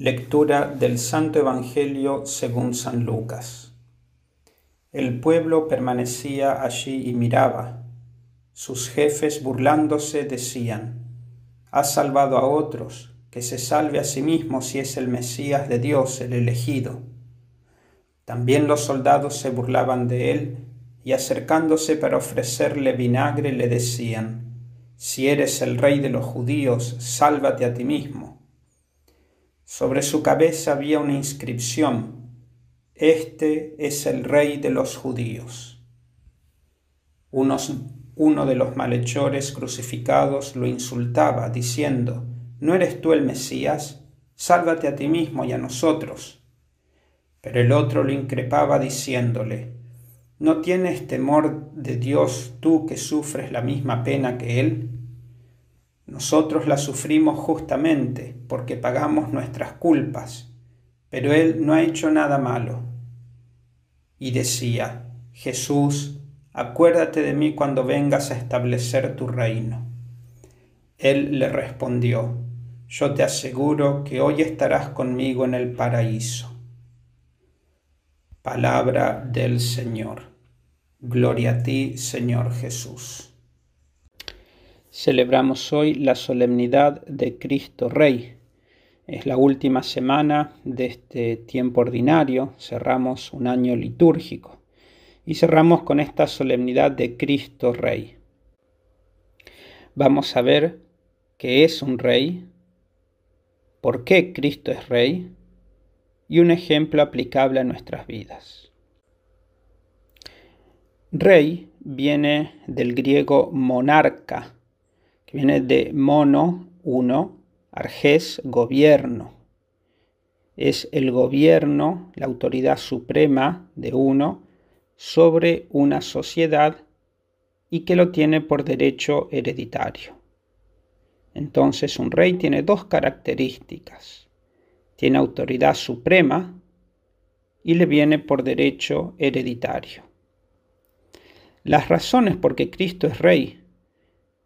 Lectura del Santo Evangelio según San Lucas. El pueblo permanecía allí y miraba. Sus jefes burlándose decían, Ha salvado a otros, que se salve a sí mismo si es el Mesías de Dios, el elegido. También los soldados se burlaban de él y acercándose para ofrecerle vinagre le decían, Si eres el rey de los judíos, sálvate a ti mismo. Sobre su cabeza había una inscripción, Este es el rey de los judíos. uno de los malhechores crucificados lo insultaba, diciendo, ¿No eres tú el Mesías? Sálvate a ti mismo y a nosotros. Pero el otro lo increpaba diciéndole, ¿No tienes temor de Dios tú que sufres la misma pena que Él? Nosotros la sufrimos justamente porque pagamos nuestras culpas, pero Él no ha hecho nada malo. Y decía, Jesús, acuérdate de mí cuando vengas a establecer tu reino. Él le respondió, yo te aseguro que hoy estarás conmigo en el paraíso. Palabra del Señor. Gloria a ti, Señor Jesús. Celebramos hoy la solemnidad de Cristo Rey. Es la última semana de este tiempo ordinario, cerramos un año litúrgico y cerramos con esta solemnidad de Cristo Rey. Vamos a ver qué es un rey, por qué Cristo es rey y un ejemplo aplicable a nuestras vidas. Rey viene del griego monarca, que viene de mono, uno, arges, gobierno. Es el gobierno, la autoridad suprema de uno sobre una sociedad y que lo tiene por derecho hereditario. Entonces un rey tiene dos características. Tiene autoridad suprema y le viene por derecho hereditario. Las razones por que Cristo es rey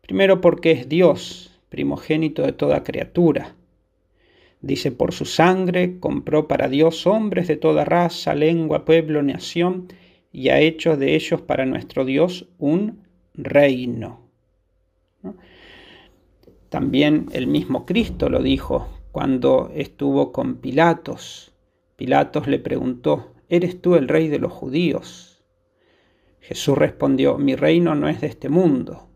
Primero porque es Dios, primogénito de toda criatura. Dice, por su sangre compró para Dios hombres de toda raza, lengua, pueblo, nación, y ha hecho de ellos para nuestro Dios un reino. También el mismo Cristo lo dijo cuando estuvo con Pilatos. Pilatos le preguntó, ¿eres tú el rey de los judíos? Jesús respondió, mi reino no es de este mundo.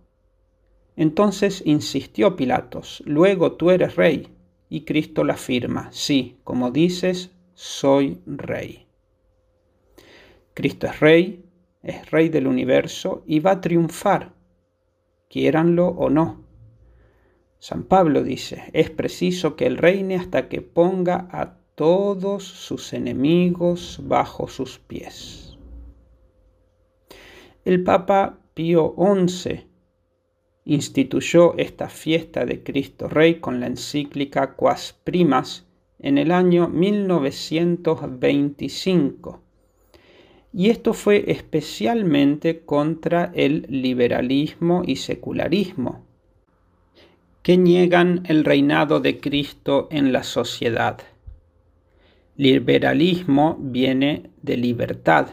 Entonces insistió Pilatos, luego tú eres rey. Y Cristo la afirma, sí, como dices, soy rey. Cristo es rey, es rey del universo y va a triunfar, quiéranlo o no. San Pablo dice, es preciso que él reine hasta que ponga a todos sus enemigos bajo sus pies. El Papa Pío XI instituyó esta fiesta de Cristo Rey con la encíclica Quas Primas en el año 1925. Y esto fue especialmente contra el liberalismo y secularismo, que niegan el reinado de Cristo en la sociedad. Liberalismo viene de libertad.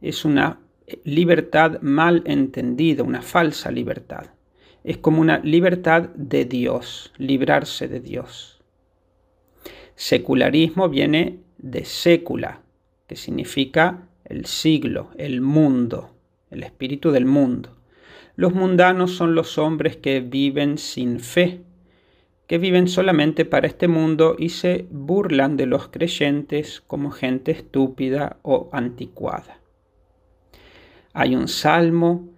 Es una libertad mal entendida, una falsa libertad es como una libertad de Dios, librarse de Dios. Secularismo viene de sécula, que significa el siglo, el mundo, el espíritu del mundo. Los mundanos son los hombres que viven sin fe, que viven solamente para este mundo y se burlan de los creyentes como gente estúpida o anticuada. Hay un salmo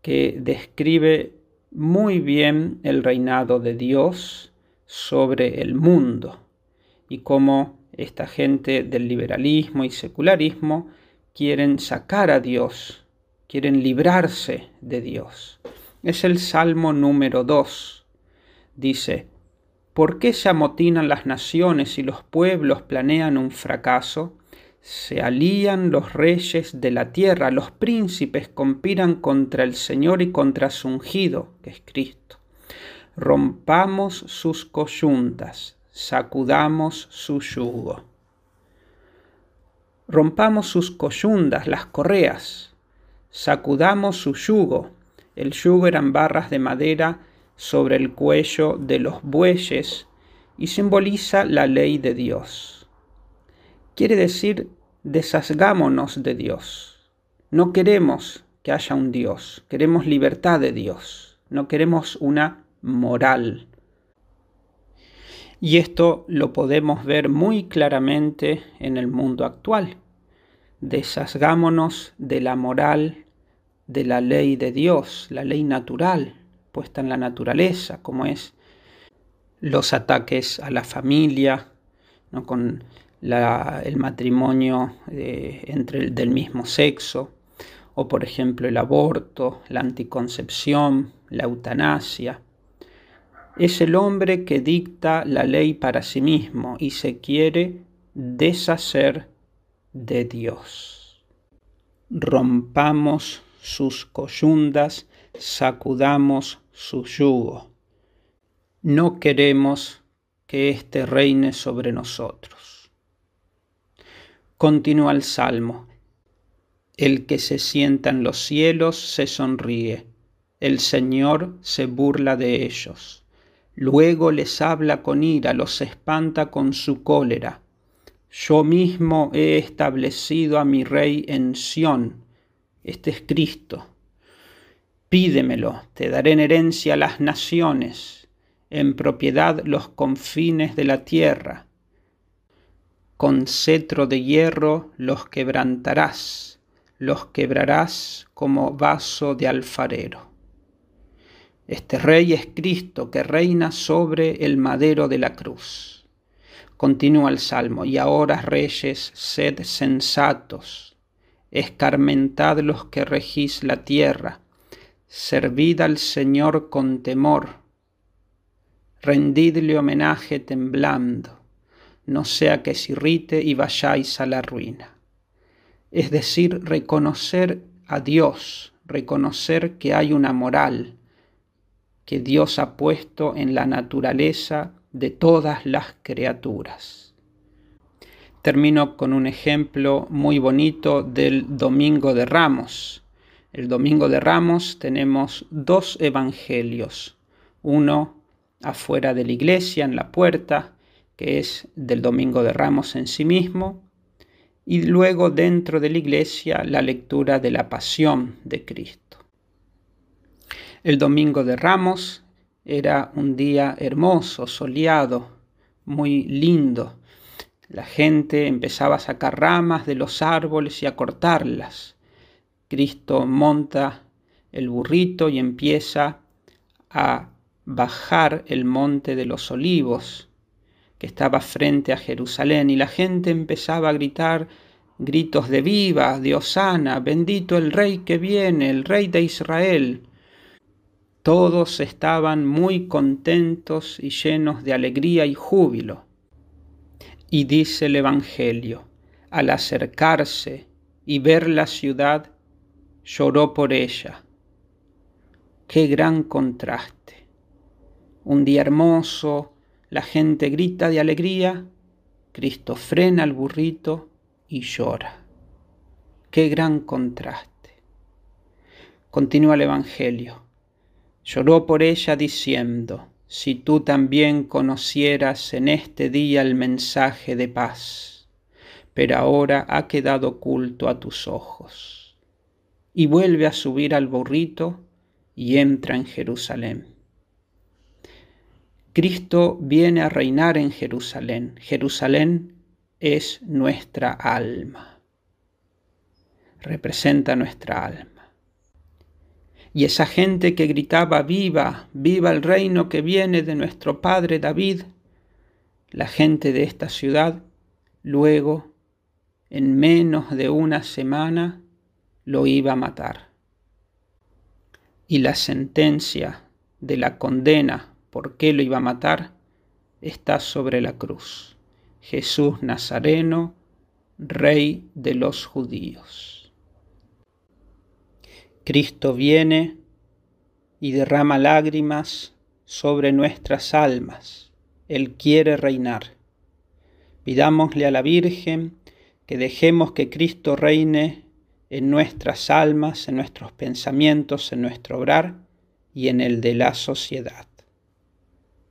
que describe muy bien el reinado de Dios sobre el mundo y cómo esta gente del liberalismo y secularismo quieren sacar a Dios, quieren librarse de Dios. Es el Salmo número 2. Dice, ¿por qué se amotinan las naciones y los pueblos planean un fracaso? Se alían los reyes de la tierra, los príncipes conspiran contra el Señor y contra su ungido, que es Cristo. Rompamos sus coyuntas, sacudamos su yugo. Rompamos sus coyundas, las correas, sacudamos su yugo. El yugo eran barras de madera sobre el cuello de los bueyes y simboliza la ley de Dios. Quiere decir, desasgámonos de Dios. No queremos que haya un Dios, queremos libertad de Dios, no queremos una moral. Y esto lo podemos ver muy claramente en el mundo actual. Desasgámonos de la moral, de la ley de Dios, la ley natural, puesta en la naturaleza, como es los ataques a la familia, ¿no? con el matrimonio eh, entre el, del mismo sexo, o por ejemplo el aborto, la anticoncepción, la eutanasia. Es el hombre que dicta la ley para sí mismo y se quiere deshacer de Dios. Rompamos sus coyundas, sacudamos su yugo. No queremos que éste reine sobre nosotros. Continúa el Salmo. El que se sienta en los cielos se sonríe, el Señor se burla de ellos. Luego les habla con ira, los espanta con su cólera. Yo mismo he establecido a mi rey en Sión. Este es Cristo. Pídemelo, te daré en herencia las naciones, en propiedad los confines de la tierra. Con cetro de hierro los quebrantarás los quebrarás como vaso de alfarero. Este rey es Cristo que reina sobre el madero de la cruz. Continúa el salmo, y ahora reyes, sed sensatos, escarmentad los que regís la tierra, servid al Señor con temor, rendidle homenaje temblando, no sea que se irrite y vayáis a la ruina es decir, reconocer a Dios, reconocer que hay una moral que Dios ha puesto en la naturaleza de todas las criaturas. Termino con un ejemplo muy bonito del Domingo de Ramos. El Domingo de Ramos tenemos dos evangelios, uno afuera de la iglesia, en la puerta, que es del Domingo de Ramos en sí mismo, y luego dentro de la iglesia la lectura de la pasión de Cristo. El domingo de Ramos era un día hermoso, soleado, muy lindo. La gente empezaba a sacar ramas de los árboles y a cortarlas. Cristo monta el burrito y empieza a bajar el monte de los olivos que estaba frente a Jerusalén y la gente empezaba a gritar gritos de viva, de Osana, bendito el rey que viene, el rey de Israel. Todos estaban muy contentos y llenos de alegría y júbilo. Y dice el Evangelio, al acercarse y ver la ciudad, lloró por ella. Qué gran contraste. Un día hermoso, la gente grita de alegría, Cristo frena al burrito y llora. Qué gran contraste. Continúa el Evangelio. Lloró por ella diciendo, si tú también conocieras en este día el mensaje de paz, pero ahora ha quedado oculto a tus ojos. Y vuelve a subir al burrito y entra en Jerusalén. Cristo viene a reinar en Jerusalén. Jerusalén es nuestra alma. Representa nuestra alma. Y esa gente que gritaba, viva, viva el reino que viene de nuestro Padre David, la gente de esta ciudad, luego, en menos de una semana, lo iba a matar. Y la sentencia de la condena por qué lo iba a matar, está sobre la cruz. Jesús Nazareno, Rey de los judíos. Cristo viene y derrama lágrimas sobre nuestras almas Él quiere reinar. Pidámosle a la Virgen que dejemos que Cristo reine en nuestras almas, en nuestros pensamientos, en nuestro obrar y en el de la sociedad.